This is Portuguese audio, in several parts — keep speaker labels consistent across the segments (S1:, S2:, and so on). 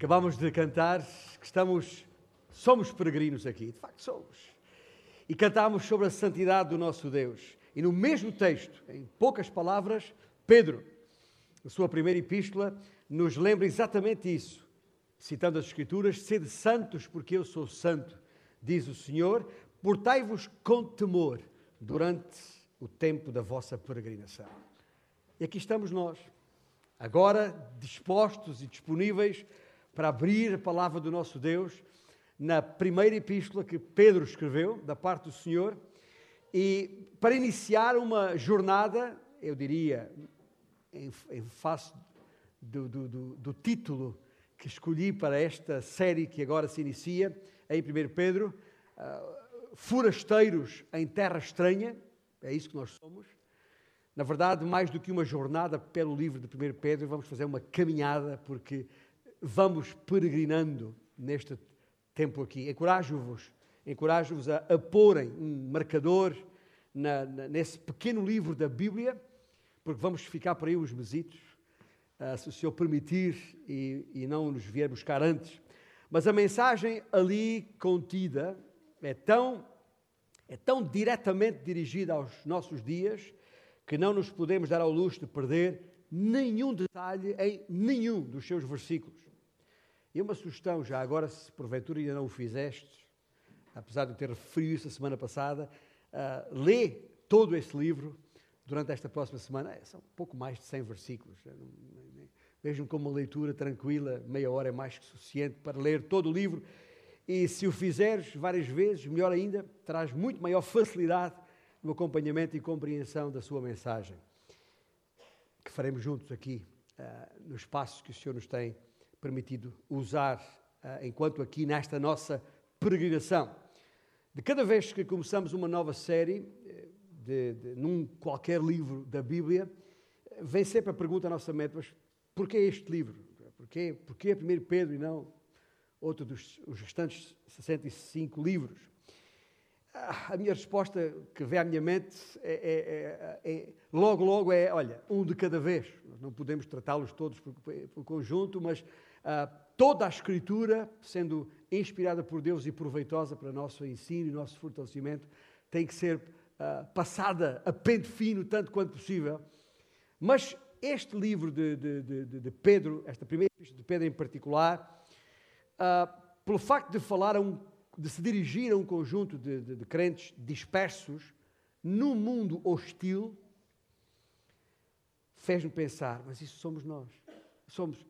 S1: Acabamos de cantar que estamos, somos peregrinos aqui, de facto somos. E cantámos sobre a santidade do nosso Deus. E no mesmo texto, em poucas palavras, Pedro, na sua primeira epístola, nos lembra exatamente isso, citando as Escrituras: Sede santos, porque eu sou santo, diz o Senhor, portai-vos com temor durante o tempo da vossa peregrinação. E aqui estamos nós, agora dispostos e disponíveis para abrir a palavra do nosso Deus na primeira epístola que Pedro escreveu, da parte do Senhor, e para iniciar uma jornada, eu diria, em, em face do, do, do, do título que escolhi para esta série que agora se inicia, em 1 Pedro, uh, forasteiros em terra estranha, é isso que nós somos. Na verdade, mais do que uma jornada pelo livro de 1 Pedro, vamos fazer uma caminhada, porque vamos peregrinando neste tempo aqui. Encorajo-vos, encorajo-vos a, a porem um marcador na, na, nesse pequeno livro da Bíblia, porque vamos ficar por aí uns mesitos, uh, se o Senhor permitir e, e não nos vier buscar antes. Mas a mensagem ali contida é tão, é tão diretamente dirigida aos nossos dias que não nos podemos dar ao luxo de perder nenhum detalhe em nenhum dos seus versículos. E uma sugestão, já agora, se porventura ainda não o fizeste, apesar de eu ter referido isso a semana passada, uh, lê todo esse livro durante esta próxima semana. É, são pouco mais de 100 versículos. Vejam como uma leitura tranquila, meia hora é mais que suficiente para ler todo o livro. E se o fizeres várias vezes, melhor ainda, terás muito maior facilidade no acompanhamento e compreensão da sua mensagem, que faremos juntos aqui, uh, no espaço que o Senhor nos tem permitido usar uh, enquanto aqui nesta nossa peregrinação. De cada vez que começamos uma nova série, eh, de, de, num qualquer livro da Bíblia, vem sempre a pergunta à nossa mente, mas porquê este livro? Porquê, porquê 1 Pedro e não outro dos os restantes 65 livros? Ah, a minha resposta que vem à minha mente é, é, é, é logo, logo é, olha, um de cada vez. Nós não podemos tratá-los todos por, por conjunto, mas toda a Escritura, sendo inspirada por Deus e proveitosa para nosso ensino e nosso fortalecimento, tem que ser uh, passada a pente fino, tanto quanto possível. Mas este livro de, de, de, de Pedro, esta primeira epístola de Pedro em particular, uh, pelo facto de falar um, de se dirigir a um conjunto de, crentes dispersos num mundo hostil, fez-me pensar, mas isso somos nós. Somos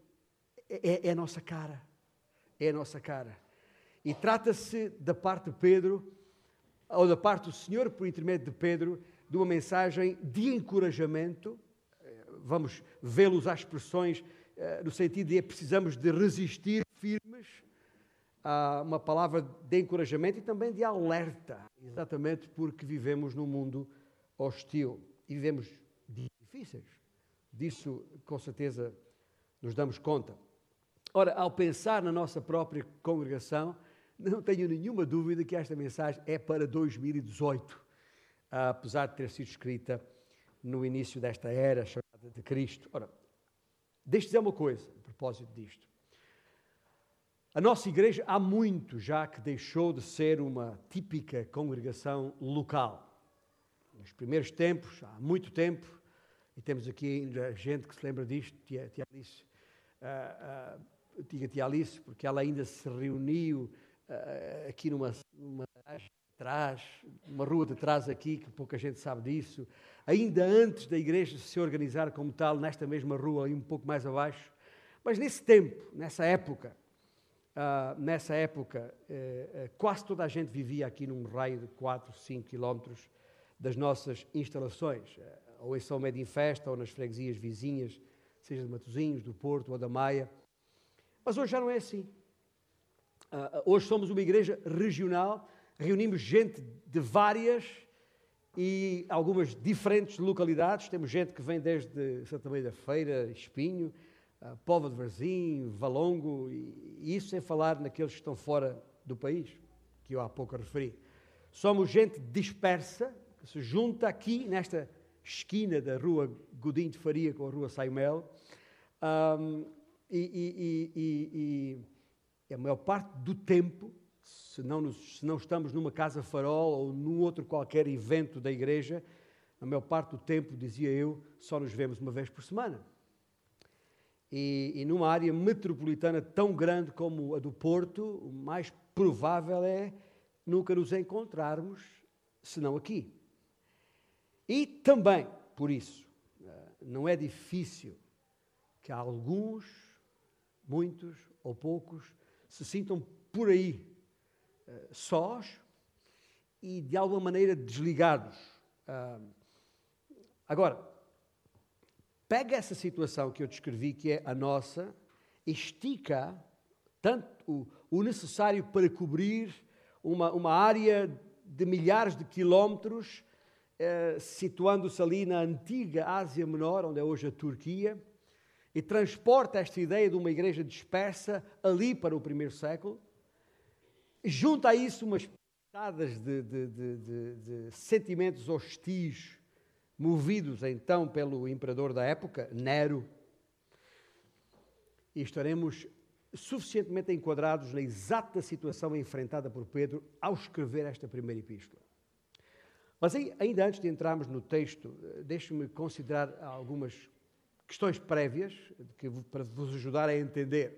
S1: é, é a nossa cara. É a nossa cara. E trata-se da parte de Pedro, ou da parte do Senhor, por intermédio de Pedro, de uma mensagem de encorajamento. Vamos vê-lo usar expressões eh, no sentido de precisamos de resistir firmes a uma palavra de encorajamento e também de alerta, exatamente porque vivemos num mundo hostil e vivemos difíceis. Disso, com certeza, nos damos conta. Ora, ao pensar na nossa própria congregação, não tenho nenhuma dúvida que esta mensagem é para 2018, apesar de ter sido escrita no início desta era chamada de Cristo. Ora, deixe dizer uma coisa a propósito disto. A nossa igreja há muito já que deixou de ser uma típica congregação local. Nos primeiros tempos, há muito tempo, e temos aqui ainda gente que se lembra disto, tia, tia Alice, uh, uh, tinha tia Alice, porque ela ainda se reuniu uh, aqui numa, numa atrás, uma rua de trás aqui, que pouca gente sabe disso, ainda antes da igreja se organizar como tal, nesta mesma rua, aí um pouco mais abaixo. Mas nesse tempo, nessa época, uh, nessa época, uh, quase toda a gente vivia aqui num raio de 4, 5 quilómetros das nossas instalações, ou em São Médio em Festa, ou nas freguesias vizinhas, seja de Matosinhos, do Porto ou da Maia. Mas hoje já não é assim. Uh, hoje somos uma igreja regional, reunimos gente de várias e algumas diferentes localidades. Temos gente que vem desde Santa Maria da Feira, Espinho, uh, Pova de Varzim, Valongo, e, e isso sem falar naqueles que estão fora do país, que eu há pouco referi. Somos gente dispersa, que se junta aqui nesta esquina da rua Godinho de Faria com a rua Saimel. Um, e, e, e, a maior parte do tempo, se não, nos, se não estamos numa casa farol ou num outro qualquer evento da igreja, a maior parte do tempo, dizia eu, só nos vemos uma vez por semana. E, e, numa área metropolitana tão grande como a do Porto, o mais provável é nunca nos encontrarmos, senão aqui. E também, por isso, eh, não é difícil que alguns, muitos ou poucos, se sintam por aí uh, sós e de alguma maneira desligados. Uh, agora, pega essa situação que eu descrevi, que é a nossa, estica tanto o, o necessário para cobrir uma, uma área de milhares de quilómetros, eh, situando-se ali na antiga Ásia Menor, onde é hoje a Turquia, e transporta esta ideia de uma igreja dispersa ali para o primeiro século. Junta a isso umas pitadas de, de, de, de, sentimentos hostis, movidos então pelo imperador da época, Nero. E estaremos suficientemente enquadrados na exata situação enfrentada por Pedro ao escrever esta primeira epístola. Mas ainda antes de entrarmos no texto, eh, deixe-me considerar algumas questões prévias que, para vos ajudar a entender.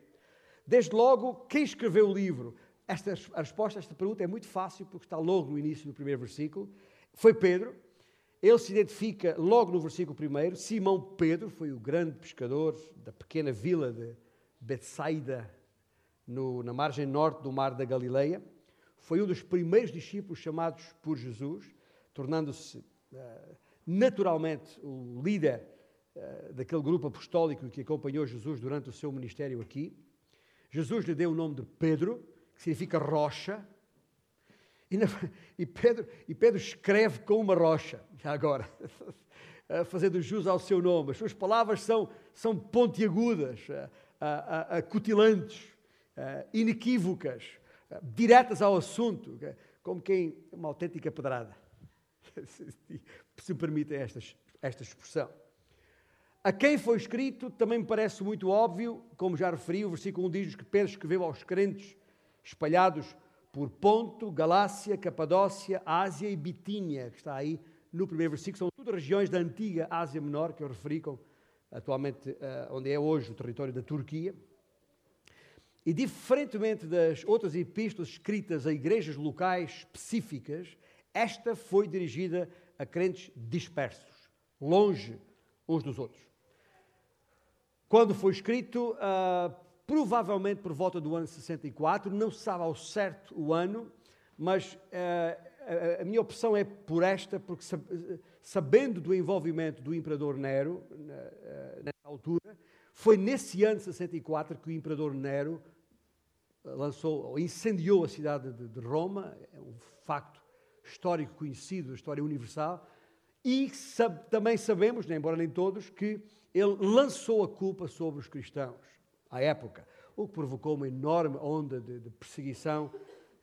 S1: Desde logo, quem escreveu o livro? Esta, a resposta a esta pergunta é muito fácil, porque está logo no início do primeiro versículo. Foi Pedro. Ele se identifica logo no versículo primeiro. Simão Pedro foi o grande pescador da pequena vila de Betsaida, no, na margem norte do mar da Galileia. Foi um dos primeiros discípulos chamados por Jesus, tornando-se uh, naturalmente o líder daquele grupo apostólico que acompanhou Jesus durante o seu ministério aqui. Jesus lhe deu o nome de Pedro, que significa rocha, e, na, e, Pedro, e Pedro escreve com uma rocha, já agora, fazendo jus ao seu nome. As suas palavras são, são pontiagudas, acutilantes, inequívocas, diretas ao assunto, como quem uma autêntica pedrada, se me permitem esta, esta expressão. A quem foi escrito também me parece muito óbvio, como já referi, o versículo 1 diz que Pedro escreveu aos crentes espalhados por Ponto, Galácia, Capadócia, Ásia e Bitínia, que está aí no primeiro versículo. São tudo regiões da antiga Ásia Menor, que eu referi, com, atualmente uh, onde é hoje o território da Turquia. E diferentemente das outras epístolas escritas a igrejas locais específicas, esta foi dirigida a crentes dispersos, longe uns dos outros. Quando foi escrito, uh, provavelmente por volta do ano 64, não se sabe ao certo o ano, mas uh, a, minha opção é por esta, porque sabendo do envolvimento do imperador Nero, uh, nessa altura, foi nesse ano 64 que o imperador Nero lançou ou incendiou a cidade de, de Roma, é um facto histórico conhecido, história universal, e sab também sabemos, embora nem todos, que ele lançou a culpa sobre os cristãos à época, o que provocou uma enorme onda de, de perseguição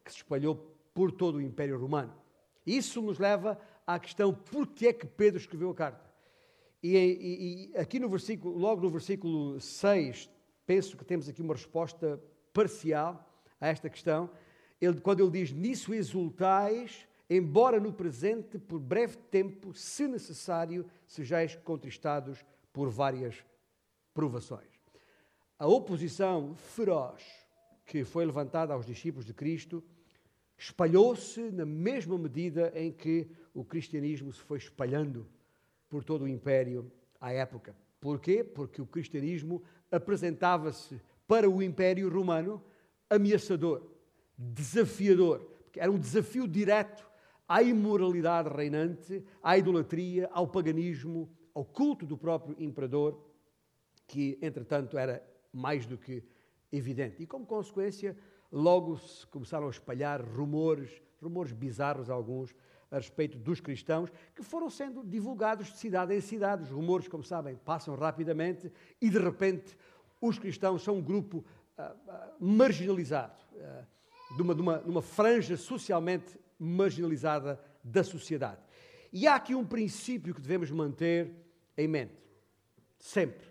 S1: que se espalhou por todo o Império Romano. Isso nos leva à questão por que é que Pedro escreveu a carta. E, e, e, aqui no versículo, logo no versículo 6, penso que temos aqui uma resposta parcial a esta questão. Ele, quando ele diz, nisso exultais, embora no presente, por breve tempo, se necessário, sejais contristados por várias provações. A oposição feroz que foi levantada aos discípulos de Cristo espalhou-se na mesma medida em que o cristianismo se foi espalhando por todo o império à época. Porquê? Porque o cristianismo apresentava-se para o império romano ameaçador, desafiador, porque era um desafio direto à imoralidade reinante, à idolatria, ao paganismo, ao culto do próprio imperador, que entretanto era mais do que evidente. E como consequência, logo se começaram a espalhar rumores, rumores bizarros alguns, a respeito dos cristãos, que foram sendo divulgados de cidade em cidade. Os rumores, como sabem, passam rapidamente e de repente os cristãos são um grupo uh, uh, marginalizado, uh, de, uma, de, uma, de uma franja socialmente marginalizada da sociedade. E há aqui um princípio que devemos manter em mente, sempre.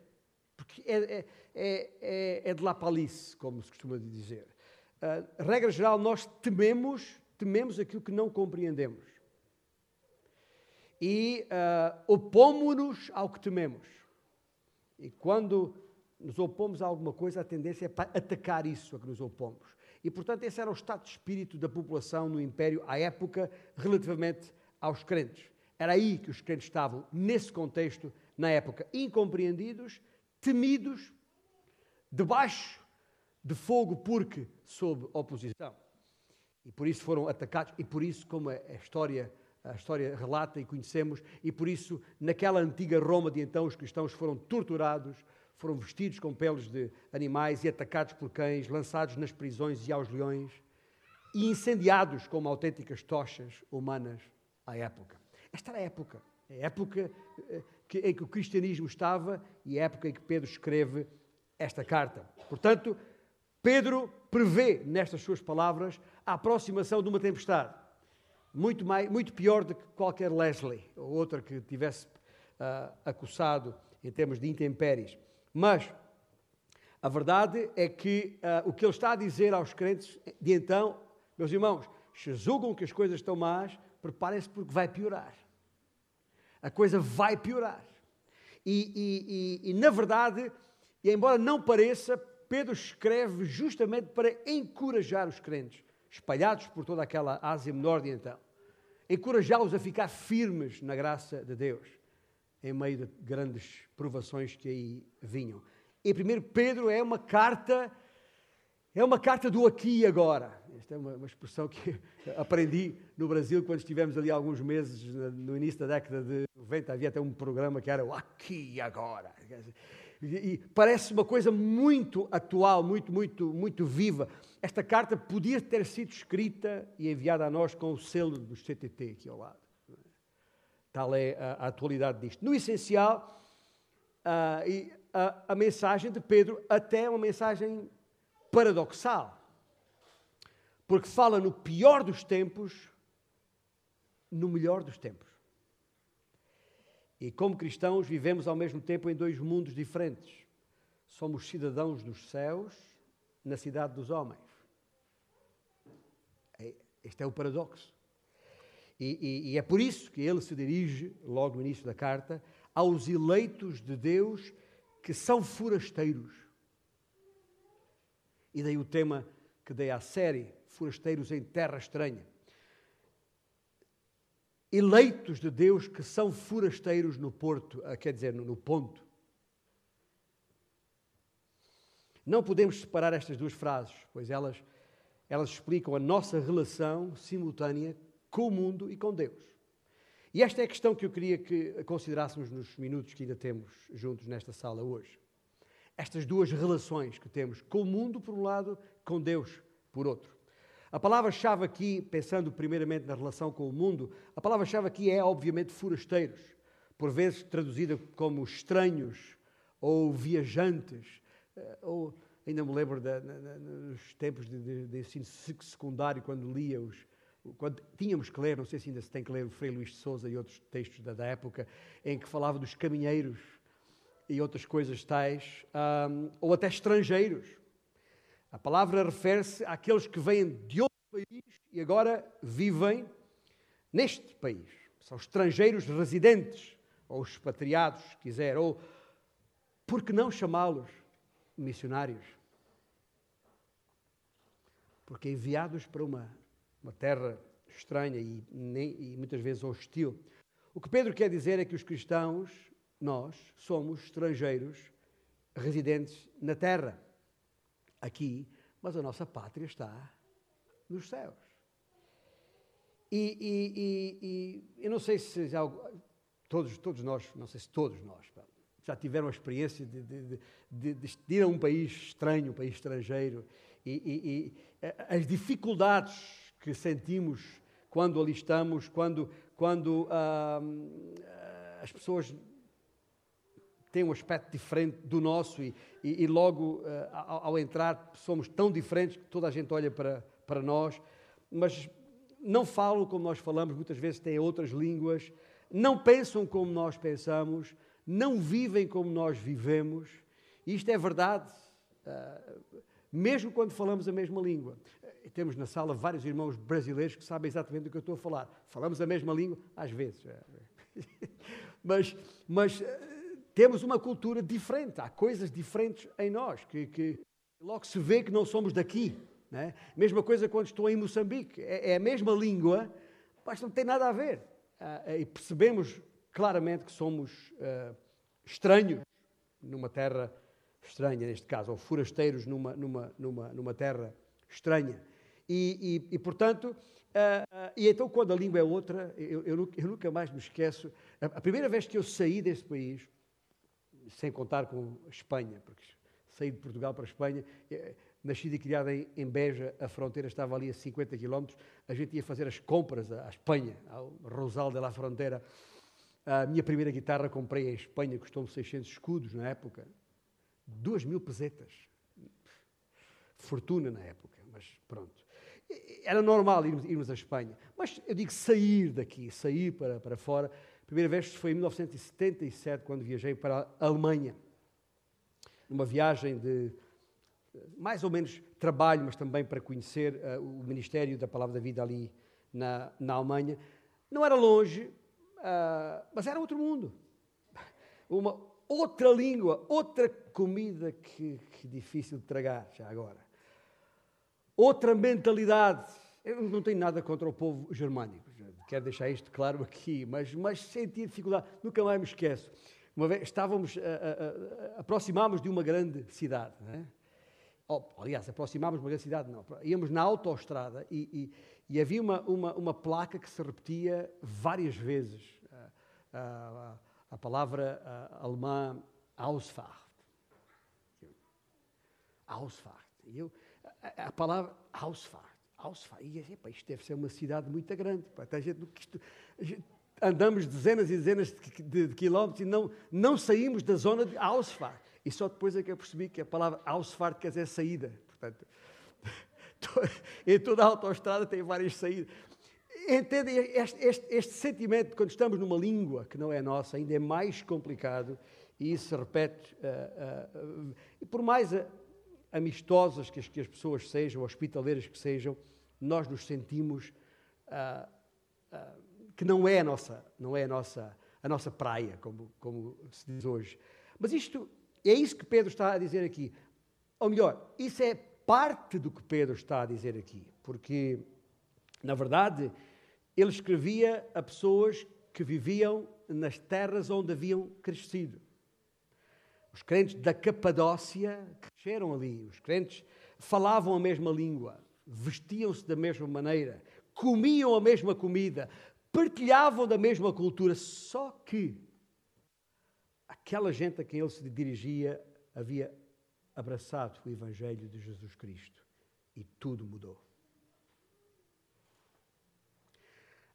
S1: Porque é, é, é, é, é de la palice, como se costuma dizer. Uh, regra geral, nós tememos, tememos aquilo que não compreendemos. E uh, opomos-nos ao que tememos. E quando nos opomos a alguma coisa, a tendência é para atacar isso a que nos opomos. E, portanto, esse era o estado de espírito da população no Império à época, relativamente aos crentes. Era aí que os crentes estavam, nesse contexto, na época, incompreendidos, temidos, debaixo de fogo, porque sob oposição. E por isso foram atacados, e por isso, como a história, a história relata e conhecemos, e por isso, naquela antiga Roma de então, os cristãos foram torturados, foram vestidos com peles de animais e atacados por cães, lançados nas prisões e aos leões, e incendiados como autênticas tochas humanas à época. Esta era a época, a época eh, em que o cristianismo estava e a época em que Pedro escreve esta carta. Portanto, Pedro prevê nestas suas palavras a aproximação de uma tempestade, muito, mais, muito pior do que qualquer Leslie ou outra que tivesse uh, em termos de intempéries. Mas a verdade é que uh, o que ele está a dizer aos crentes de então, meus irmãos, se julgam que as coisas estão más, preparem-se porque vai piorar. A coisa vai piorar. E, e, e, e, na verdade, e embora não pareça, Pedro escreve justamente para encorajar os crentes, espalhados por toda aquela Ásia Menor de então. Encorajá-los a ficar firmes na graça de Deus, em meio de grandes provações que aí vinham. E primeiro Pedro é uma carta, é uma carta do aqui e agora. Esta é uma, uma, expressão que aprendi no Brasil quando estivemos ali alguns meses, no início da década de 90. Havia até um programa que era o Aqui e Agora. E, parece uma coisa muito atual, muito, muito, muito viva. Esta carta podia ter sido escrita e enviada a nós com o selo do CTT aqui ao lado. Tal é a, a atualidade disto. No essencial, a, a, a mensagem de Pedro até é uma mensagem paradoxal porque fala no pior dos tempos, no melhor dos tempos. E como cristãos, vivemos ao mesmo tempo em dois mundos diferentes. Somos cidadãos dos céus na cidade dos homens. É, este é o paradoxo. E, e, e, é por isso que ele se dirige, logo no início da carta, aos eleitos de Deus que são forasteiros. E daí o tema que dei à série, forasteiros em terra estranha. Eleitos de Deus que são forasteiros no porto, ah, quer dizer, no ponto. Não podemos separar estas duas frases, pois elas, elas explicam a nossa relação simultânea com o mundo e com Deus. E esta é a questão que eu queria que considerássemos nos minutos que ainda temos juntos nesta sala hoje. Estas duas relações que temos com o mundo, por um lado, com Deus, por outro. A palavra-chave aqui, pensando primeiramente na relação com o mundo, a palavra-chave aqui é, obviamente, forasteiros, por vezes traduzida como estranhos ou viajantes, eh, ou ainda me lembro de, nos tempos de, de, de, ensino secundário, quando lia os. Quando tínhamos que ler, não sei se ainda se tem que ler o Frei Luís de Souza e outros textos da, da época, em que falava dos caminheiros e outras coisas tais, um, ou até estrangeiros. A palavra refere-se àqueles que vêm de outro país e agora vivem neste país. São estrangeiros residentes, ou expatriados, se quiser, ou por que não chamá-los missionários? Porque enviados para uma, uma terra estranha e, nem, e muitas vezes hostil. O que Pedro quer dizer é que os cristãos, nós, somos estrangeiros residentes na terra aqui, mas a nossa pátria está nos céus. E, e, e, e eu não sei se já, todos, todos nós, não sei se todos nós, já tiveram a experiência de, de, de, de, ir a um país estranho, um país estrangeiro, e, as dificuldades que sentimos quando ali estamos, quando, quando ah, as pessoas tem um aspecto diferente do nosso e, e, e logo uh, ao, ao, entrar somos tão diferentes que toda a gente olha para, para nós, mas não falam como nós falamos, muitas vezes têm outras línguas, não pensam como nós pensamos, não vivem como nós vivemos E isto é verdade, uh, mesmo quando falamos a mesma língua. E temos na sala vários irmãos brasileiros que sabem exatamente do que eu estou a falar. Falamos a mesma língua, às vezes. mas, mas temos uma cultura diferente, há coisas diferentes em nós, que, que logo se vê que não somos daqui. Né? Mesma coisa quando estou em Moçambique, é, é a mesma língua, mas não tem nada a ver. Ah, e percebemos claramente que somos uh, estranhos numa terra estranha, neste caso, ou forasteiros numa, numa, numa, numa terra estranha. E, e, e portanto, uh, uh, e então quando a língua é outra, eu, eu, eu nunca mais me esqueço, a, a, primeira vez que eu saí desse país, sem contar com Espanha, porque saí de Portugal para a Espanha, eh, nascido e criado em, em Beja, a fronteira estava ali a 50 quilómetros, a gente ia fazer as compras à Espanha, ao Rosal de la Fronteira, a minha primeira guitarra comprei em Espanha, custou-me 600 escudos na época. 2 mil pesetas. Fortuna na época, mas pronto. Era normal irmos, irmos à Espanha. Mas eu digo sair daqui, sair para, para fora. Primeira vez foi em 1977, quando viajei para a Alemanha. Numa viagem de mais ou menos trabalho, mas também para conhecer uh, o Ministério da Palavra da Vida ali na, na Alemanha. Não era longe, Uh, mas era outro mundo. Uma outra língua, outra comida que, que difícil de tragar, já agora. Outra mentalidade. Eu não tenho nada contra o povo germânico, quero deixar isto claro aqui, mas, mas senti dificuldade, nunca mais me esqueço. Uma vez estávamos, uh, uh, aproximámos de uma grande cidade, é? oh, aliás, aproximámos de uma grande cidade, não, íamos na autoestrada e, e havia uma, uma, uma placa que se repetia várias vezes. a, a palavra alemã Ausfahrt. Ausfahrt. E eu, a, a, palavra Ausfahrt. Ausfahrt. E epa, isto deve ser uma cidade muito grande. A gente, isto, gente, andamos dezenas e dezenas de, de, de, quilómetros e não, não saímos da zona de Ausfahrt. E só depois é que eu percebi que a palavra Ausfahrt quer dizer saída. Portanto, em toda a autoestrada tem várias saídas. Entende? Este, este, este, sentimento, quando estamos numa língua que não é nossa, ainda é mais complicado e isso se repete. Uh, uh, uh, e por mais amistosas que as, que as, pessoas sejam, hospitaleiras que sejam, nós nos sentimos que não é a nossa, não é a nossa, a nossa praia, como, como se diz hoje. Mas isto é isso que Pedro está a dizer aqui. Ou melhor, isso é parte do que Pedro está a dizer aqui, porque, na verdade, ele escrevia a pessoas que viviam nas terras onde haviam crescido. Os crentes da Capadócia cresceram ali, os crentes falavam a mesma língua, vestiam-se da mesma maneira, comiam a mesma comida, partilhavam da mesma cultura, só que aquela gente a quem ele se dirigia havia abraçado o Evangelho de Jesus Cristo e tudo mudou.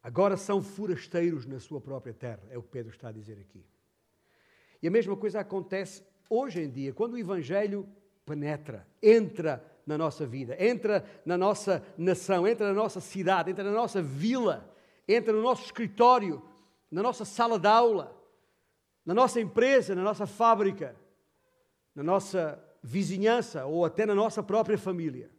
S1: Agora são forasteiros na sua própria terra, é o que Pedro está a dizer aqui. E a mesma coisa acontece hoje em dia, quando o Evangelho penetra, entra na nossa vida, entra na nossa nação, entra na nossa cidade, entra na nossa vila, entra no nosso escritório, na nossa sala de aula, na nossa empresa, na nossa fábrica, na nossa vizinhança ou até na nossa própria família.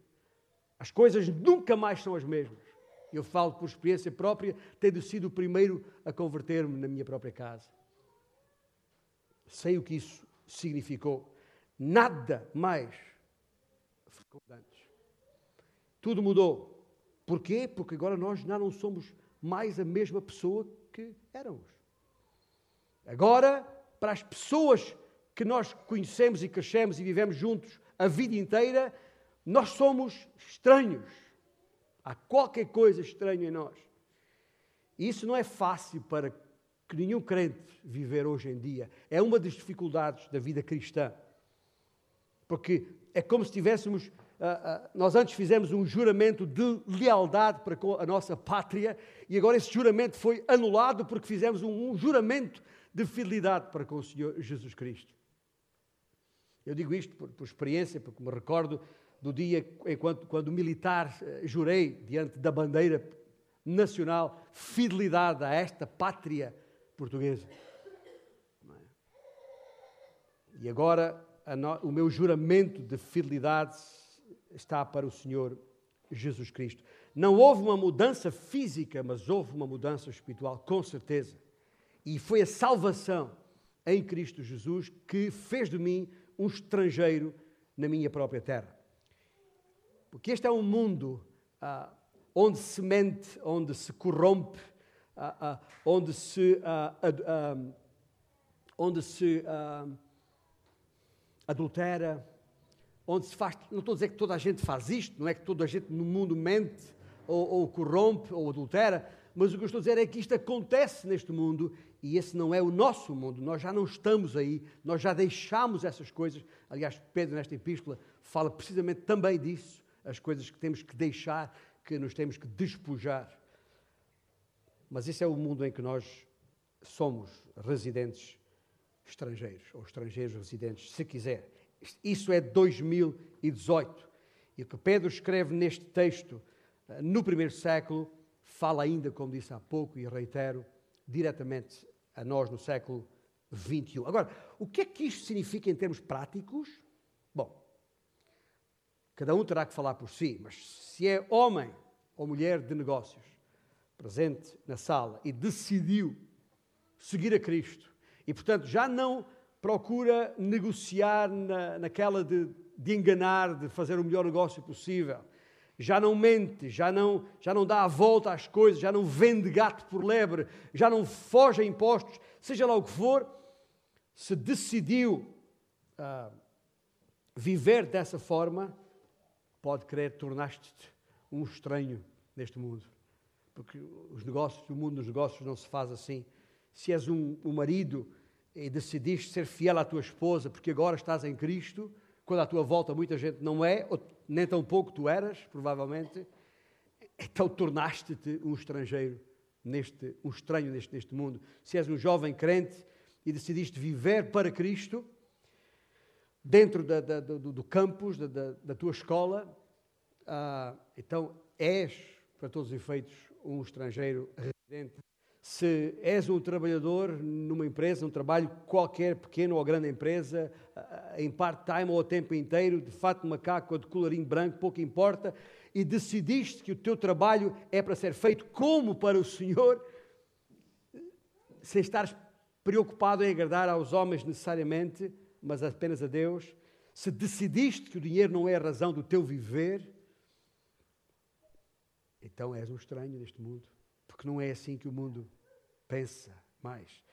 S1: As coisas nunca mais são as mesmas. Eu falo por experiência própria, tendo sido o primeiro a converter-me na minha própria casa. Sei o que isso significou. Nada mais. Tudo mudou. Porquê? Porque agora nós já não somos mais a mesma pessoa que éramos. Agora, para as pessoas que nós conhecemos e crescemos e vivemos juntos a vida inteira, nós somos estranhos. Há qualquer coisa estranha em nós. E isso não é fácil para que nenhum crente viver hoje em dia. É uma das dificuldades da vida cristã. Porque é como se tivéssemos. Uh, uh, nós antes fizemos um juramento de lealdade para com a nossa pátria e agora esse juramento foi anulado porque fizemos um, um juramento de fidelidade para com o Senhor Jesus Cristo. Eu digo isto por, por experiência, porque me recordo do dia enquanto, quando militar eh, jurei diante da bandeira nacional fidelidade a esta pátria portuguesa. É? E agora o meu juramento de fidelidade está para o Senhor Jesus Cristo. Não houve uma mudança física, mas houve uma mudança espiritual, com certeza. E foi a salvação em Cristo Jesus que fez de mim um estrangeiro na minha própria terra. Porque este é um mundo ah, onde se mente, onde se corrompe, ah, ah, onde se, ah, onde se adultera, onde se faz. Não estou a dizer que toda a gente faz isto, não é que toda a gente no mundo mente ou, ou corrompe ou adultera, mas o que eu estou a dizer é que isto acontece neste mundo e esse não é o nosso mundo. Nós já não estamos aí, nós já deixamos essas coisas. Aliás, Pedro, nesta epístola, fala precisamente também disso, as coisas que temos que deixar, que nos temos que despojar. Mas esse é o mundo em que nós somos residentes estrangeiros, ou estrangeiros residentes, se quiser. Isso é 2018. E o que Pedro escreve neste texto, eh, no primeiro século, fala ainda, como disse há pouco, e reitero, diretamente a nós no século XXI. Agora, o que é que isto significa em termos práticos? Bom, cada um terá que falar por si, mas se é homem ou mulher de negócios presente na sala e decidiu seguir a Cristo e, portanto, já não procura negociar na, naquela de, de enganar, de fazer o melhor negócio possível. Já não mente, já não, já não dá a volta às coisas, já não vende gato por lebre, já não foge a impostos, seja lá o que for, se decidiu uh, viver dessa forma, pode querer tornar-te um estranho neste mundo. Porque os negócios, o mundo dos negócios não se faz assim. Se és um, um marido e decidiste ser fiel à tua esposa porque agora estás em Cristo, quando à tua volta muita gente não é, ou nem tão pouco tu eras, provavelmente, então tornaste-te um estrangeiro, neste, um estranho neste, neste mundo. Se és um jovem crente e decidiste viver para Cristo, dentro da, da, do, do, campus, da, da tua escola, ah, então és, para todos os efeitos, um estrangeiro residente. Se és um trabalhador numa empresa, um trabalho qualquer, pequeno ou grande empresa, em part-time ou a tempo inteiro, de fato macaco ou de colarinho branco, pouco importa, e decidiste que o teu trabalho é para ser feito como para o Senhor, sem estar preocupado em agradar aos homens necessariamente, mas apenas a Deus, se decidiste que o dinheiro não é a razão do teu viver, então és um estranho neste mundo, porque não é assim que o mundo pensa mais.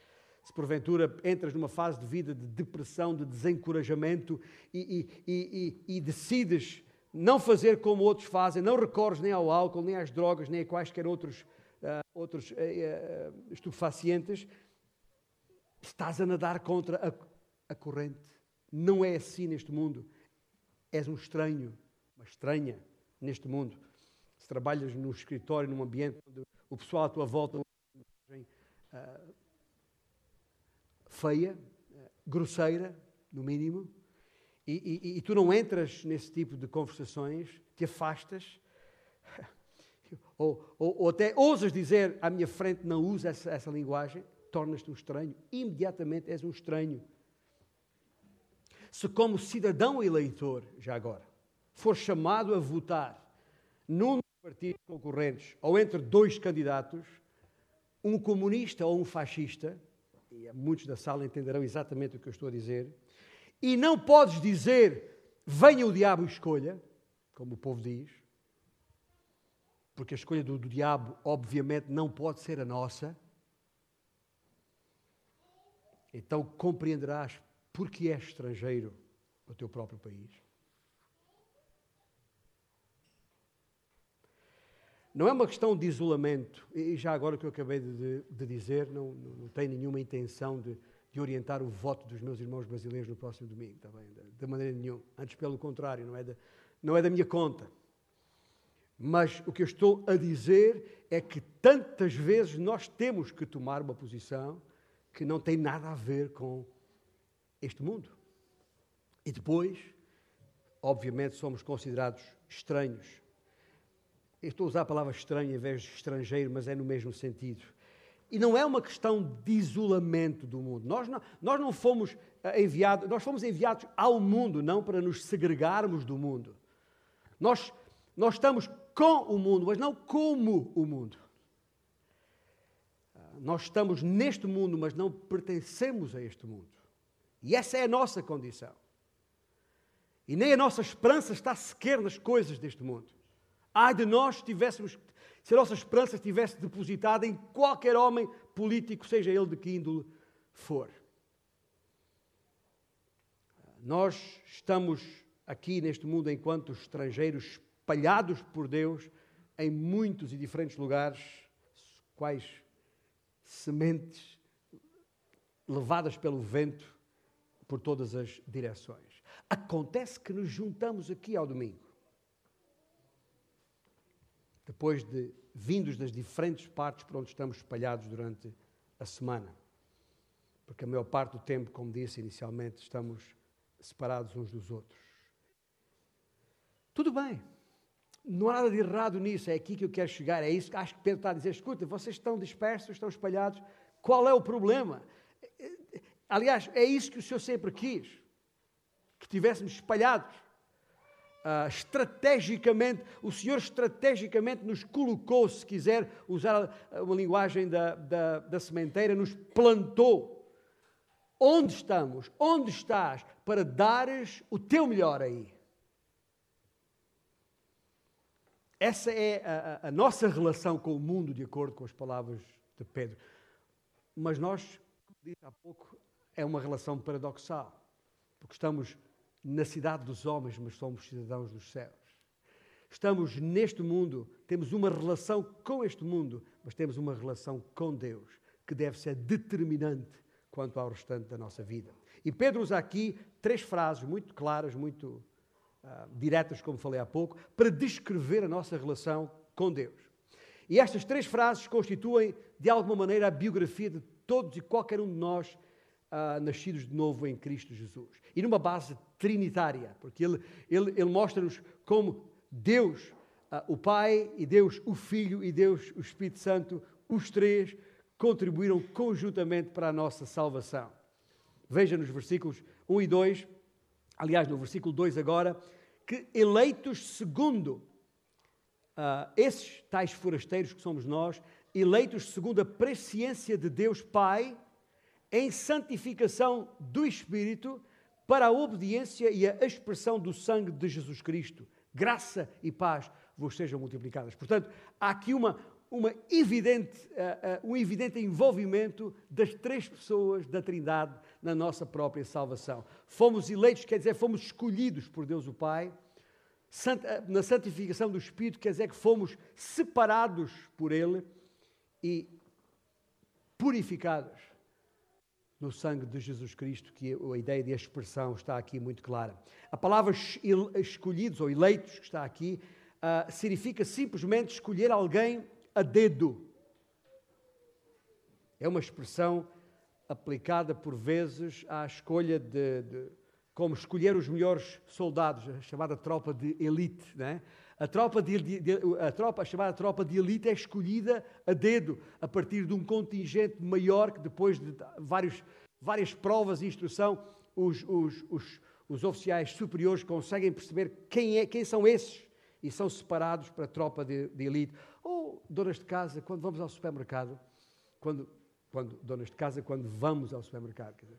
S1: Se porventura entras numa fase de vida de depressão, de desencorajamento e, e, e, e decides não fazer como outros fazem, não recorres nem ao álcool, nem às drogas, nem a quaisquer outros, uh, outros uh, uh, estupefacientes, estás a nadar contra a, a corrente. Não é assim neste mundo. És um estranho, uma estranha neste mundo. Trabalhas no escritório, num ambiente onde o pessoal à tua volta uh, feia, uh, grosseira, no mínimo, e, e, e, tu não entras nesse tipo de conversações, te afastas, ou, ou, ou, até ousas dizer à minha frente, não usa essa, essa linguagem, tornas-te um estranho, imediatamente és um estranho. Se, como cidadão eleitor, já agora, for chamado a votar num partidos concorrentes ou entre dois candidatos, um comunista ou um fascista, e muitos da sala entenderão exatamente o que eu estou a dizer, e não podes dizer venha o diabo e escolha, como o povo diz, porque a escolha do, do diabo, obviamente, não pode ser a nossa. Então compreenderás porque és estrangeiro no teu próprio país. Não é uma questão de isolamento, e já agora o que eu acabei de, de dizer, não, não, não tenho nenhuma intenção de, de, orientar o voto dos meus irmãos brasileiros no próximo domingo, está bem? De, de maneira nenhuma. Antes, pelo contrário, não é, de, não é da minha conta. Mas o que eu estou a dizer é que tantas vezes nós temos que tomar uma posição que não tem nada a ver com este mundo. E depois, obviamente, somos considerados estranhos estou a usar a palavra estranho em vez de estrangeiro, mas é no mesmo sentido. E não é uma questão de isolamento do mundo. Nós não, nós não fomos eh, enviados, nós fomos enviados ao mundo, não para nos segregarmos do mundo. Nós, nós estamos com o mundo, mas não como o mundo. Nós estamos neste mundo, mas não pertencemos a este mundo. E essa é a nossa condição. E nem a nossa esperança está sequer nas coisas deste mundo. Ai de nós se tivéssemos, se a nossa esperança estivesse depositada em qualquer homem político, seja ele de que índole for. Nós estamos aqui neste mundo enquanto estrangeiros espalhados por Deus em muitos e diferentes lugares, quais sementes levadas pelo vento por todas as direções. Acontece que nos juntamos aqui ao domingo. Depois de vindos das diferentes partes por onde estamos espalhados durante a semana. Porque a maior parte do tempo, como disse inicialmente, estamos separados uns dos outros. Tudo bem. Não há nada de errado nisso, é aqui que eu quero chegar. É isso que acho que Pedro está a dizer: escuta, vocês estão dispersos, estão espalhados, qual é o problema? Aliás, é isso que o Senhor sempre quis: que estivéssemos espalhados. Uh, estrategicamente, o Senhor estrategicamente nos colocou, se quiser usar uma linguagem da, da, da sementeira, nos plantou. Onde estamos? Onde estás para dares o teu melhor aí? Essa é a, a, nossa relação com o mundo, de acordo com as palavras de Pedro. Mas nós, como disse há pouco, é uma relação paradoxal, porque estamos na cidade dos homens, mas somos cidadãos dos céus. Estamos neste mundo, temos uma relação com este mundo, mas temos uma relação com Deus, que deve ser determinante quanto ao restante da nossa vida. E Pedro usa aqui três frases muito claras, muito uh, diretas, como falei há pouco, para descrever a nossa relação com Deus. E estas três frases constituem, de alguma maneira, a biografia de todos e qualquer um de nós uh, nascidos de novo em Cristo Jesus. E numa base trinitária, porque ele, ele, ele mostra-nos como Deus, uh, o Pai, e Deus, o Filho, e Deus, o Espírito Santo, os três, contribuíram conjuntamente para a nossa salvação. Veja nos versículos 1 e 2, aliás, no versículo 2 agora, que eleitos segundo uh, esses tais forasteiros que somos nós, eleitos segundo a presciência de Deus Pai, em santificação do Espírito, para a obediência e a expressão do sangue de Jesus Cristo. Graça e paz vos sejam multiplicadas. Portanto, há aqui uma, uma evidente, uh, uh, um evidente envolvimento das três pessoas da Trindade na nossa própria salvação. Fomos eleitos, quer dizer, fomos escolhidos por Deus o Pai. Eh, na santificação do Espírito, quer dizer que fomos separados por Ele e purificados no sangue de Jesus Cristo, que a ideia de expressão está aqui muito clara. A palavra escolhidos ou eleitos, que está aqui, uh, significa simplesmente escolher alguém a dedo. É uma expressão aplicada por vezes à escolha de, de como escolher os melhores soldados, a chamada tropa de elite. Né? A, tropa de, de, a, tropa, a chamada tropa de elite é escolhida a dedo, a partir de um contingente maior que depois de vários, várias provas e instrução, os, os, os, os oficiais superiores conseguem perceber quem, é, quem são esses e são separados para a tropa de, de elite donas de casa, quando vamos ao supermercado, quando, quando donas de casa, quando vamos ao supermercado, dizer,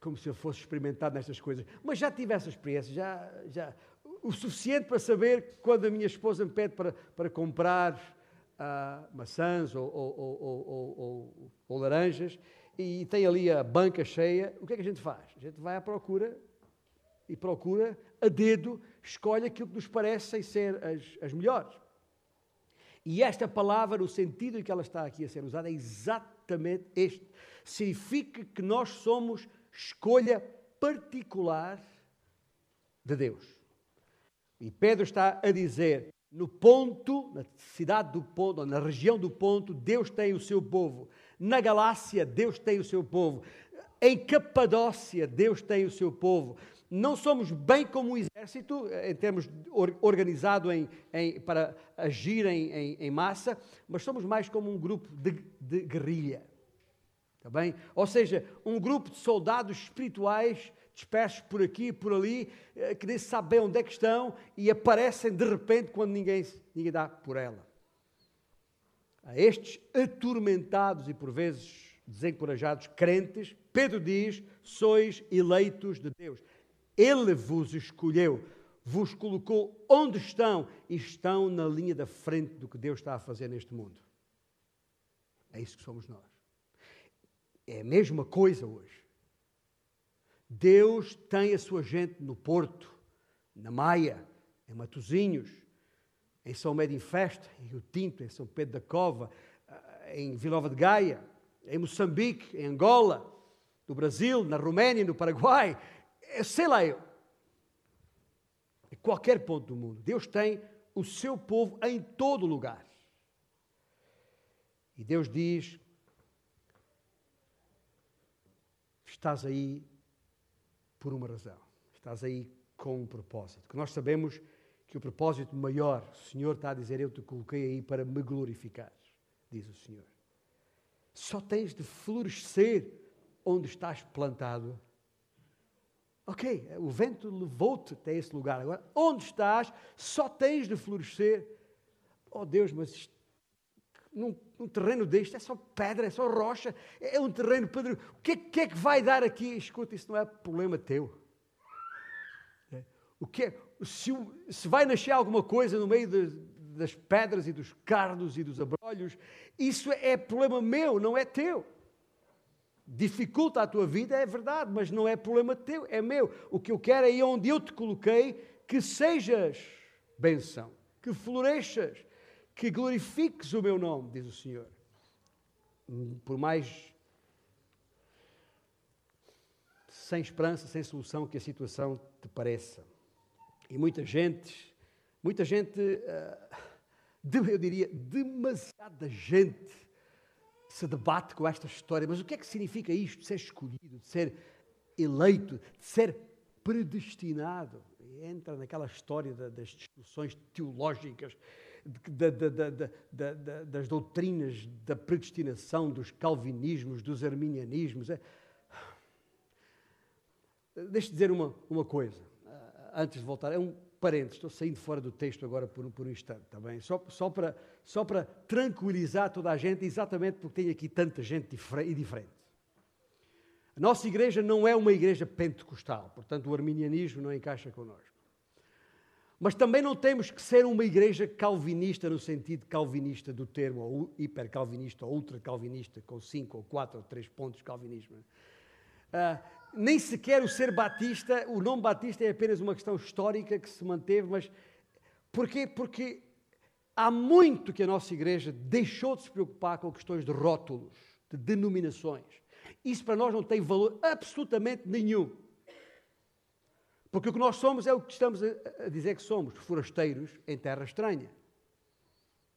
S1: como se eu fosse experimentado nestas coisas. Mas já tive essa experiência, já, já o suficiente para saber quando a minha esposa me pede para, para comprar uh, maçãs ou, ou, ou, ou, laranjas e tem ali a banca cheia, o que é que a gente faz? A gente vai à procura e procura a dedo, escolhe aquilo que nos parecem ser as, as melhores. E esta palavra, o sentido em que ela está aqui a ser usada é exatamente este. Significa que nós somos escolha particular de Deus. E Pedro está a dizer: no ponto, na cidade do ponto, na região do ponto, Deus tem o seu povo. Na Galácia, Deus tem o seu povo. Em Capadócia, Deus tem o seu povo não somos bem como um exército, em termos organizado em, em, para agir em, em, massa, mas somos mais como um grupo de, de guerrilha. Está bem? Ou seja, um grupo de soldados espirituais dispersos por aqui por ali, eh, que nem sabem onde é que estão e aparecem de repente quando ninguém, ninguém dá por ela. A estes atormentados e por vezes desencorajados crentes, Pedro diz: sois eleitos de Deus. Ele vos escolheu, vos colocou onde estão e estão na linha da frente do que Deus está a fazer neste mundo. É isso que somos nós. É a mesma coisa hoje. Deus tem a sua gente no Porto, na Maia, em Matozinhos, em São Médio em Festa, em Rio Tinto, em São Pedro da Cova, eh, em Vila Nova de Gaia, em Moçambique, em Angola, no Brasil, na Roménia, no Paraguai, eh, sei lá eu. Em qualquer ponto do mundo. Deus tem o seu povo em todo lugar. E Deus diz: Estás aí por uma razão. Estás aí com um propósito. Que nós sabemos que o propósito maior, o Senhor está a dizer, eu te coloquei aí para me glorificar, diz o Senhor. Só tens de florescer onde estás plantado. Ok, o vento levou-te até esse lugar. Agora, onde estás, só tens de florescer. Oh Deus, mas isto, num, terreno deste é só pedra, é só rocha, é um terreno pedro. O que, que é que vai dar aqui? Escuta, isso não é problema teu. É. O que é, se, se, vai nascer alguma coisa no meio de, das pedras e dos cardos e dos abrolhos, isso é problema meu, não é teu. Dificulta a tua vida, é verdade, mas não é problema teu, é meu. O que eu quero é onde eu te coloquei que sejas benção, que floresças, que glorifiques o meu nome, diz o Senhor. Por mais sem esperança, sem solução que a situação te pareça. E muita gente, muita gente, ah, eu diria, demasiada gente se debate com esta história. Mas o que é que significa isto de ser escolhido, de ser eleito, de ser predestinado? Entra naquela história das discussões teológicas da, da, da, das doutrinas da predestinação, dos calvinismos, dos arminianismos. É... Deixe-me dizer uma, uma coisa, ah, antes de voltar. É um parênteses, estou saindo fora do texto agora por, por um instante, está bem? Só, só, para, só para tranquilizar toda a gente, exatamente porque tem aqui tanta gente e diferente. A nossa igreja não é uma igreja pentecostal, portanto o arminianismo não encaixa connosco. Mas também não temos que ser uma igreja calvinista no sentido calvinista do termo, ou hipercalvinista, ou ultracalvinista, com cinco ou quatro ou três pontos de calvinismo. Uh, nem sequer o ser batista, o nome batista é apenas uma questão histórica que se manteve, mas porquê? Porque há muito que a nossa igreja deixou de se preocupar com questões de rótulos, de denominações. Isso para nós não tem valor absolutamente nenhum. Porque o que nós somos é o que estamos a dizer que somos, forasteiros em terra estranha.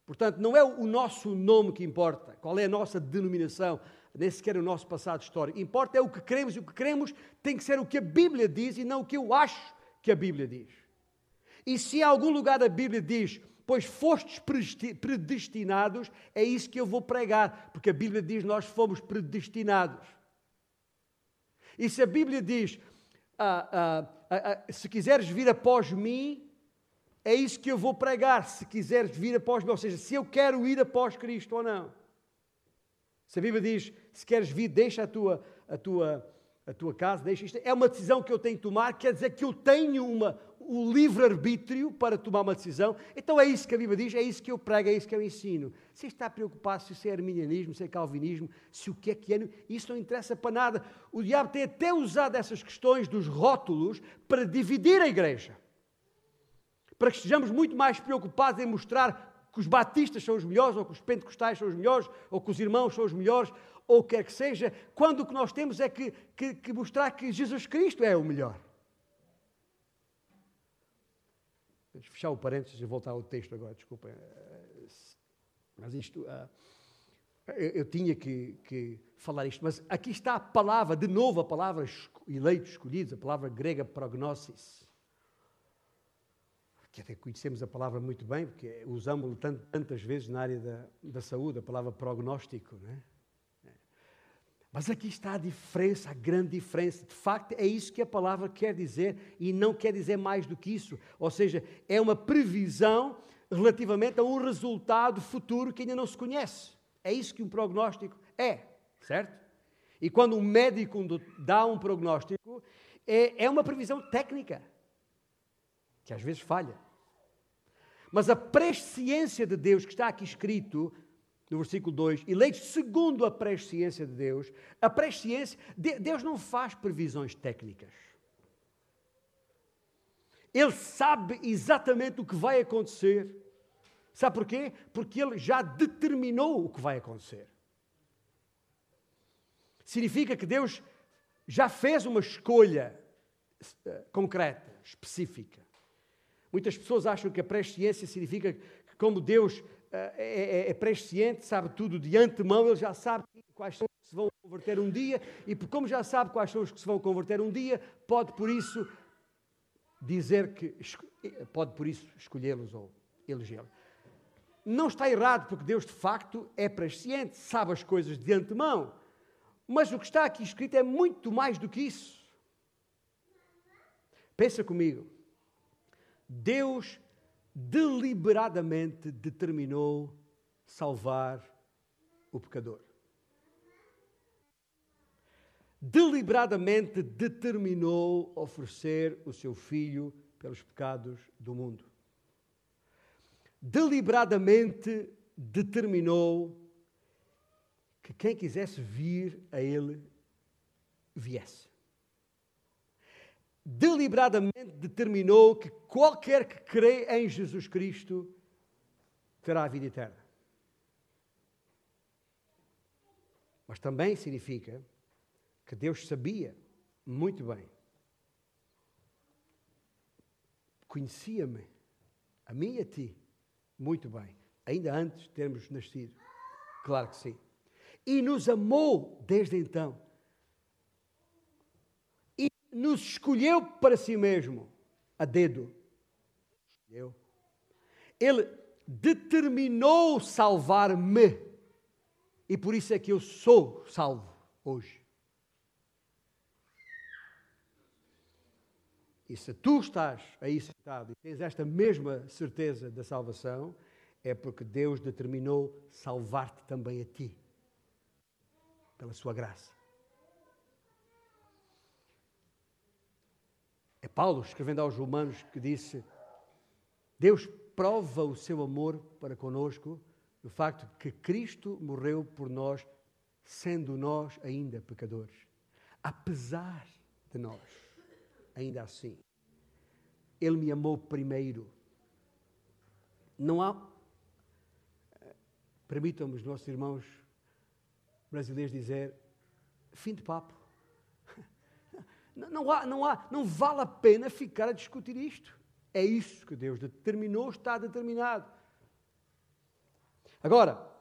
S1: Portanto, não é o nosso nome que importa, qual é a nossa denominação, nem sequer o nosso passado histórico. Importa é o que queremos, e o que queremos tem que ser o que a Bíblia diz e não o que eu acho que a Bíblia diz. E se em algum lugar da Bíblia diz, pois fostes predestinados, é isso que eu vou pregar, porque a Bíblia diz nós fomos predestinados. E se a Bíblia diz, ah, ah, se quiseres vir após mim, é isso que eu vou pregar. Se quiseres vir após mim, ou seja, se eu quero ir após Cristo ou não. Se a Bíblia diz, se queres vir, deixa a tua, a tua, a tua casa, deixa isto. É uma decisão que eu tenho que tomar, quer dizer que eu tenho uma, o livre-arbítrio para tomar uma decisão. Então é isso que a Bíblia diz, é isso que eu prego, é isso que eu ensino. Se está preocupado se isso é arminianismo, se é calvinismo, se o que é que é, isso não interessa para nada. O diabo tem até usado essas questões dos rótulos para dividir a igreja. Para que estejamos muito mais preocupados em mostrar que os batistas são os melhores, ou que os pentecostais são os melhores, ou que os irmãos são os melhores, ou o que quer que seja, quando o que nós temos é que, que, que mostrar que Jesus Cristo é o melhor. Vamos fechar o parênteses e voltar ao texto agora, desculpem. Mas isto. Uh, eu, tinha que, que, falar isto, mas aqui está a palavra, de novo a palavra eleitos, escolhidos, a palavra grega prognosis. Que até conhecemos a palavra muito bem, porque usamos-la tantas vezes na área da, da saúde, a palavra prognóstico. Não é? Mas aqui está a diferença, a grande diferença. De facto, é isso que a palavra quer dizer e não quer dizer mais do que isso. Ou seja, é uma previsão relativamente a um resultado futuro que ainda não se conhece. É isso que um prognóstico é, certo? E quando um médico dá um prognóstico, é, é uma previsão técnica, que às vezes falha. Mas a presciência de Deus que está aqui escrito no versículo 2, eleitos segundo a presciência de Deus, a presciência, Deus não faz previsões técnicas. Ele sabe exatamente o que vai acontecer. Sabe porquê? Porque ele já determinou o que vai acontecer. Significa que Deus já fez uma escolha eh, concreta, específica. Muitas pessoas acham que a presciência significa que, como Deus é, é, é presciente, sabe tudo de antemão, ele já sabe quais são os que se vão converter um dia, e como já sabe quais são os que se vão converter um dia, pode por isso dizer que, pode por isso escolhê-los ou elegê-los. Não está errado, porque Deus de facto é presciente, sabe as coisas de antemão, mas o que está aqui escrito é muito mais do que isso. Pensa comigo. Deus deliberadamente determinou salvar o pecador. Deliberadamente determinou oferecer o seu filho pelos pecados do mundo. Deliberadamente determinou que quem quisesse vir a ele viesse deliberadamente determinou que qualquer que crê em Jesus Cristo terá a vida eterna. Mas também significa que Deus sabia muito bem, conhecia-me, a mim e a ti, muito bem, ainda antes de termos nascido. Claro que sim. E nos amou desde então nos escolheu para si mesmo, a dedo. Escolheu. Ele determinou salvar-me. E por isso é que eu sou salvo hoje. E se tu estás aí sentado e tens esta mesma certeza da salvação, é porque Deus determinou salvar-te também a ti, pela sua graça. Paulo escrevendo aos Romanos que disse: Deus prova o seu amor para conosco no facto que Cristo morreu por nós, sendo nós ainda pecadores. Apesar de nós, ainda assim, Ele me amou primeiro. Não há. Permitam-me os nossos irmãos brasileiros dizer: fim de papo. Não, há, não, há, não vale a pena ficar a discutir isto. É isso que Deus determinou, está determinado. Agora,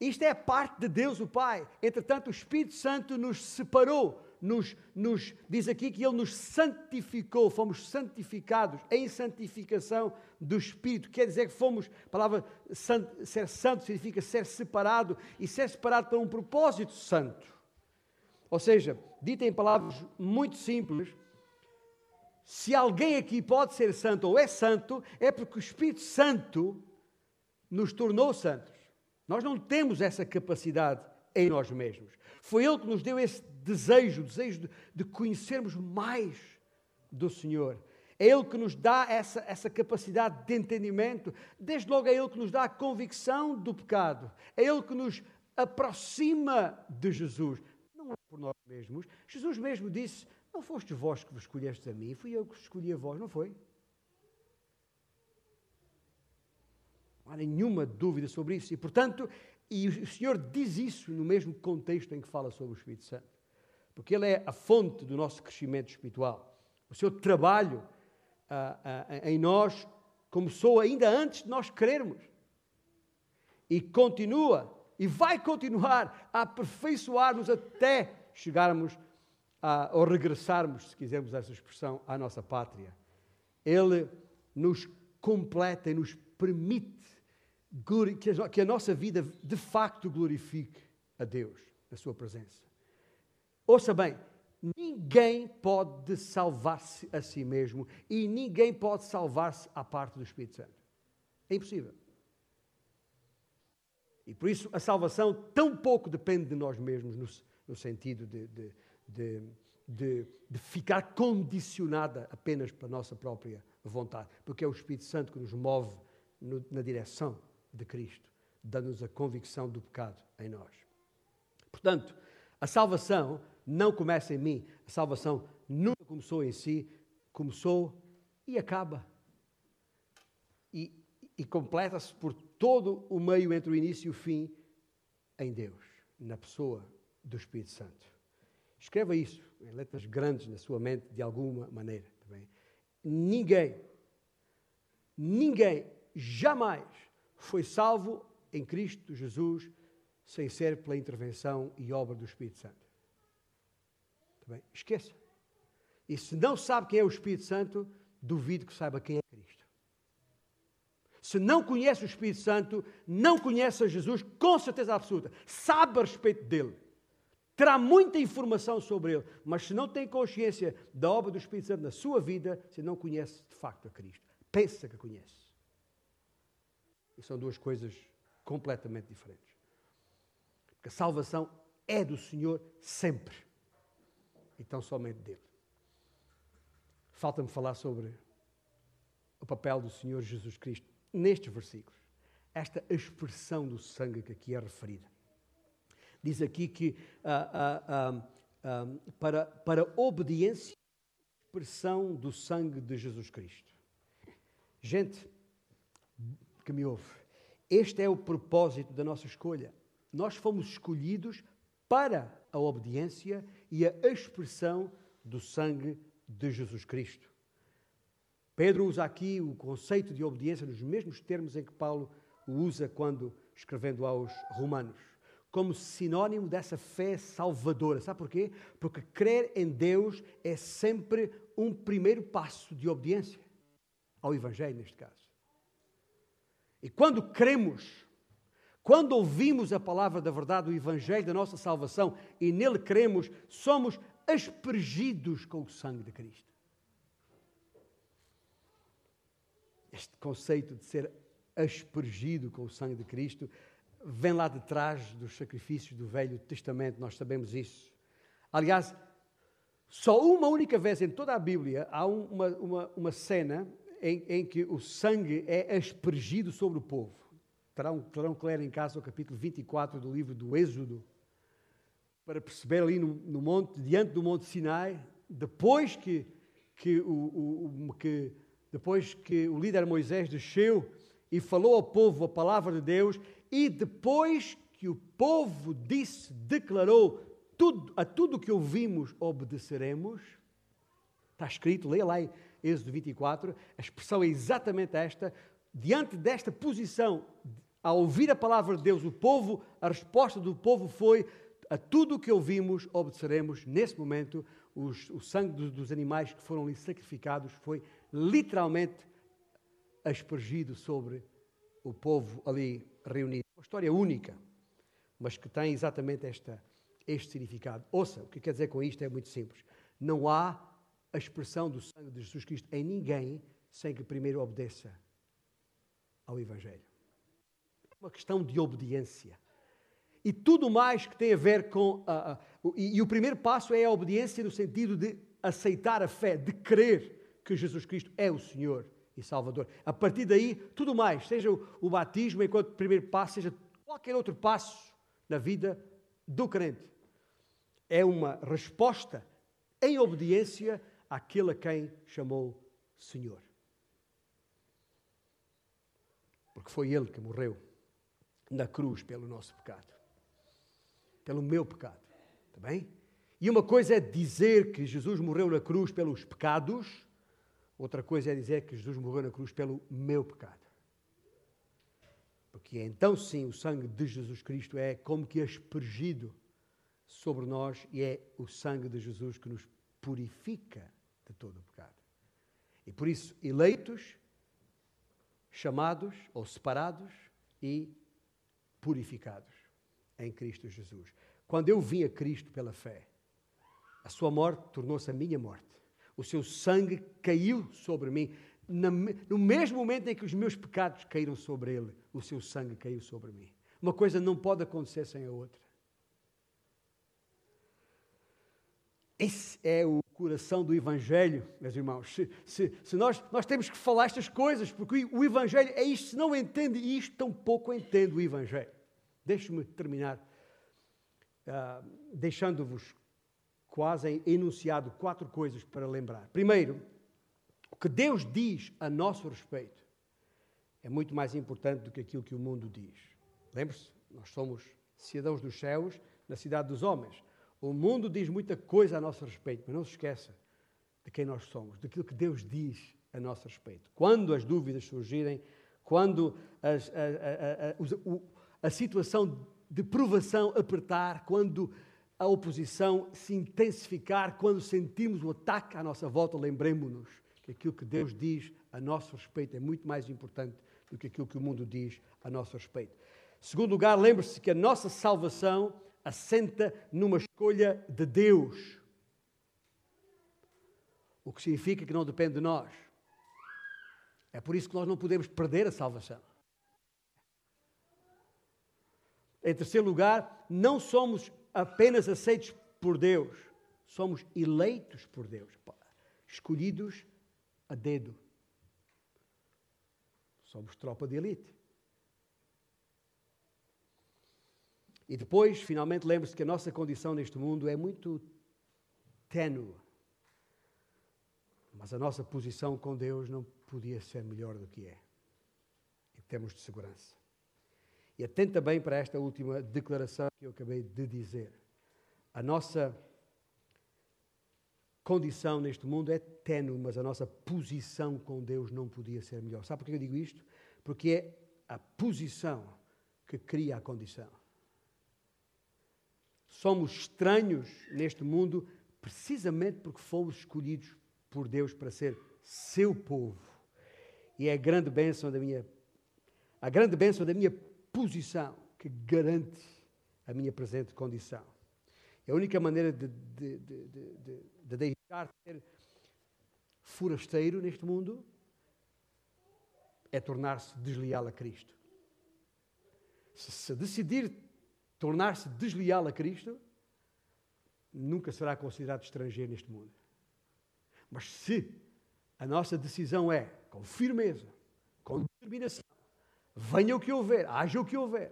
S1: isto é a parte de Deus o Pai. Entretanto, o Espírito Santo nos separou, nos, nos diz aqui que Ele nos santificou, fomos santificados em santificação do Espírito. Quer dizer que fomos, a palavra ser santo significa ser separado e ser separado para um propósito santo. Ou seja, dito em palavras muito simples, se alguém aqui pode ser santo ou é santo, é porque o Espírito Santo nos tornou santos. Nós não temos essa capacidade em nós mesmos. Foi Ele que nos deu esse desejo, desejo de, de conhecermos mais do Senhor. É Ele que nos dá essa, essa capacidade de entendimento. Desde logo é Ele que nos dá a convicção do pecado. É Ele que nos aproxima de Jesus por nós mesmos. Jesus mesmo disse: Não fostes vós que vos escolhestes a mim, fui eu que escolhi a vós, não foi? Não há nenhuma dúvida sobre isso. E, portanto, e o Senhor diz isso no mesmo contexto em que fala sobre o Espírito Santo. Porque Ele é a fonte do nosso crescimento espiritual. O seu trabalho ah, ah, em nós começou ainda antes de nós querermos. E continua, e vai continuar a aperfeiçoar-nos até chegarmos a, ou regressarmos, se quisermos essa expressão, à nossa pátria. Ele nos completa e nos permite que a nossa vida de facto glorifique a Deus, na Sua presença. ouça bem, ninguém pode salvar-se a si mesmo e ninguém pode salvar-se à parte do Espírito Santo. É impossível. E por isso a salvação tão pouco depende de nós mesmos, no, no sentido de, de, de, de, ficar condicionada apenas pela nossa própria vontade, porque é o Espírito Santo que nos move no, na direção de Cristo, dando-nos a convicção do pecado em nós. Portanto, a salvação não começa em mim, a salvação nunca começou em si, começou e acaba. E, e completa-se por todo o meio entre o início e o fim em Deus, na pessoa do Espírito Santo. Escreva isso em letras grandes na sua mente de alguma maneira. Também. Tá ninguém, ninguém jamais foi salvo em Cristo Jesus sem ser pela intervenção e obra do Espírito Santo. Tá bem? Esqueça. E se não sabe quem é o Espírito Santo, duvido que saiba quem é. Se não conhece o Espírito Santo, não conhece a Jesus com certeza absoluta. Sabe a respeito dele. Terá muita informação sobre ele, mas se não tem consciência da obra do Espírito Santo na sua vida, se não conhece de facto a Cristo. Pensa que conhece. E são duas coisas completamente diferentes. Porque a salvação é do Senhor sempre. Então somente dele. Falta-me falar sobre o papel do Senhor Jesus Cristo nestes versículos. Esta expressão do sangue que aqui é referida. Diz aqui que ah, ah, ah, para, para obediência, expressão do sangue de Jesus Cristo. Gente que me ouve, este é o propósito da nossa escolha. Nós fomos escolhidos para a obediência e a expressão do sangue de Jesus Cristo. Pedro usa aqui o conceito de obediência nos mesmos termos em que Paulo o usa quando escrevendo aos Romanos, como sinónimo dessa fé salvadora. Sabe porquê? Porque crer em Deus é sempre um primeiro passo de obediência ao Evangelho, neste caso. E quando cremos, quando ouvimos a palavra da verdade, o Evangelho da nossa salvação, e nele cremos, somos aspergidos com o sangue de Cristo. Este conceito de ser aspergido com o sangue de Cristo vem lá de trás dos sacrifícios do Velho Testamento, nós sabemos isso. Aliás, só uma única vez em toda a Bíblia há uma, uma, uma cena em, em, que o sangue é aspergido sobre o povo. Terão, terão que ler em casa o capítulo 24 do livro do Êxodo, para perceber ali no, no monte, diante do Monte Sinai, depois que, que, o, o, que, depois que o líder Moisés desceu e falou ao povo a palavra de Deus, e depois que o povo disse, declarou, tudo, a tudo que ouvimos obedeceremos, está escrito, leia lá em Êxodo 24, a expressão é exatamente esta, diante desta posição, ao ouvir a palavra de Deus, o povo, a resposta do povo foi, a tudo o que ouvimos obedeceremos. Nesse momento, os, o sangue dos, dos animais que foram ali sacrificados foi literalmente aspergido sobre o povo ali reunido. Uma história única, mas que tem exatamente esta, este significado. Ouça, o que quer dizer com isto é muito simples. Não há a expressão do sangue de Jesus Cristo em ninguém sem que primeiro obedeça ao Evangelho. Uma questão de obediência. E tudo mais que tem a ver com. A, a, e, e o primeiro passo é a obediência no sentido de aceitar a fé, de crer que Jesus Cristo é o Senhor e Salvador. A partir daí, tudo mais, seja o, batismo enquanto primeiro passo, seja qualquer outro passo na vida do crente, é uma resposta em obediência àquele a quem chamou Senhor. Porque foi Ele que morreu na cruz pelo nosso pecado pelo meu pecado. Está bem? E uma coisa é dizer que Jesus morreu na cruz pelos pecados, outra coisa é dizer que Jesus morreu na cruz pelo meu pecado. Porque então sim o sangue de Jesus Cristo é como que aspergido sobre nós e é o sangue de Jesus que nos purifica de todo o pecado. E por isso, eleitos, chamados ou separados e purificados em Cristo Jesus. Quando eu vim a Cristo pela fé, A sua morte tornou-se a minha morte. O seu sangue caiu sobre mim. No mesmo momento em que os meus pecados caíram sobre ele, o seu sangue caiu sobre mim. Uma coisa não pode acontecer sem a outra. Esse é o coração do Evangelho, meus irmãos. Se, se, se, nós, nós temos que falar estas coisas, porque o Evangelho é isto. Se não entende isto, tão pouco entende o Evangelho. Deixe-me terminar uh, deixando-vos quase enunciado quatro coisas para lembrar. Primeiro, o que Deus diz a nosso respeito é muito mais importante do que aquilo que o mundo diz. Lembre-se, nós somos cidadãos dos céus na cidade dos homens. O mundo diz muita coisa a nosso respeito, mas não se esqueça de quem nós somos, daquilo que Deus diz a nosso respeito. Quando as dúvidas surgirem, quando as, a, a, a, a situação de provação apertar, quando a oposição se intensificar, quando sentimos o ataque à nossa volta, lembremos-nos que aquilo que Deus diz a nosso respeito é muito mais importante do que aquilo que o mundo diz a nosso respeito. Segundo lugar, lembre-se que a nossa salvação assenta numa escolha de Deus. O que significa que não depende de nós. É por isso que nós não podemos perder a salvação. Em terceiro lugar, não somos apenas aceitos por Deus, somos eleitos por Deus, escolhidos a dedo. Somos tropa de elite. E depois, finalmente, lembre-se que a nossa condição neste mundo é muito ténue. Mas a nossa posição com Deus não podia ser melhor do que é, em termos de segurança. E atenta bem para esta última declaração que eu acabei de dizer. A nossa condição neste mundo é ténue, mas a nossa posição com Deus não podia ser melhor. Sabe por que eu digo isto? Porque é a posição que cria a condição. Somos estranhos neste mundo precisamente porque fomos escolhidos por Deus para ser seu povo. E é a grande bênção da minha a grande bênção da minha posição que garante a minha presente condição. É a única maneira de, de, de, de, de deixar de ser forasteiro neste mundo é tornar-se desleal a Cristo. Se, se decidir tornar-se desleal a Cristo, nunca será considerado estrangeiro neste mundo. Mas se a nossa decisão é, com firmeza, com determinação, venha o que houver, haja o que houver,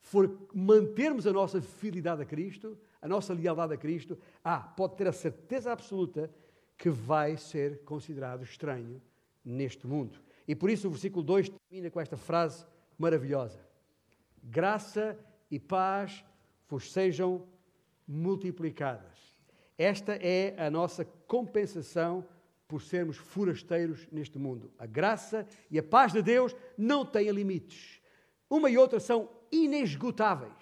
S1: for mantermos a nossa fidelidade a Cristo, a nossa lealdade a Cristo, ah, pode ter a certeza absoluta que vai ser considerado estranho neste mundo. E por isso o versículo 2 termina com esta frase maravilhosa: Graça e paz vos sejam multiplicadas. Esta é a nossa compensação por sermos forasteiros neste mundo. A graça e a paz de Deus não têm limites. Uma e outra são inesgotáveis.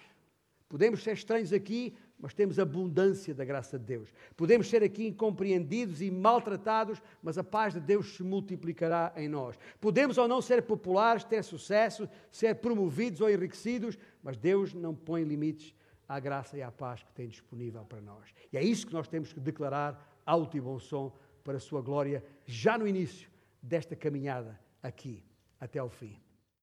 S1: Podemos ser estranhos aqui, mas temos abundância da graça de Deus. Podemos ser aqui incompreendidos e maltratados, mas a paz de Deus se multiplicará em nós. Podemos ou não ser populares, ter sucesso, ser promovidos ou enriquecidos, mas Deus não põe limites à graça e à paz que tem disponível para nós. E é isso que nós temos que declarar alto e bom som para a sua glória, já no início desta caminhada aqui, até ao fim.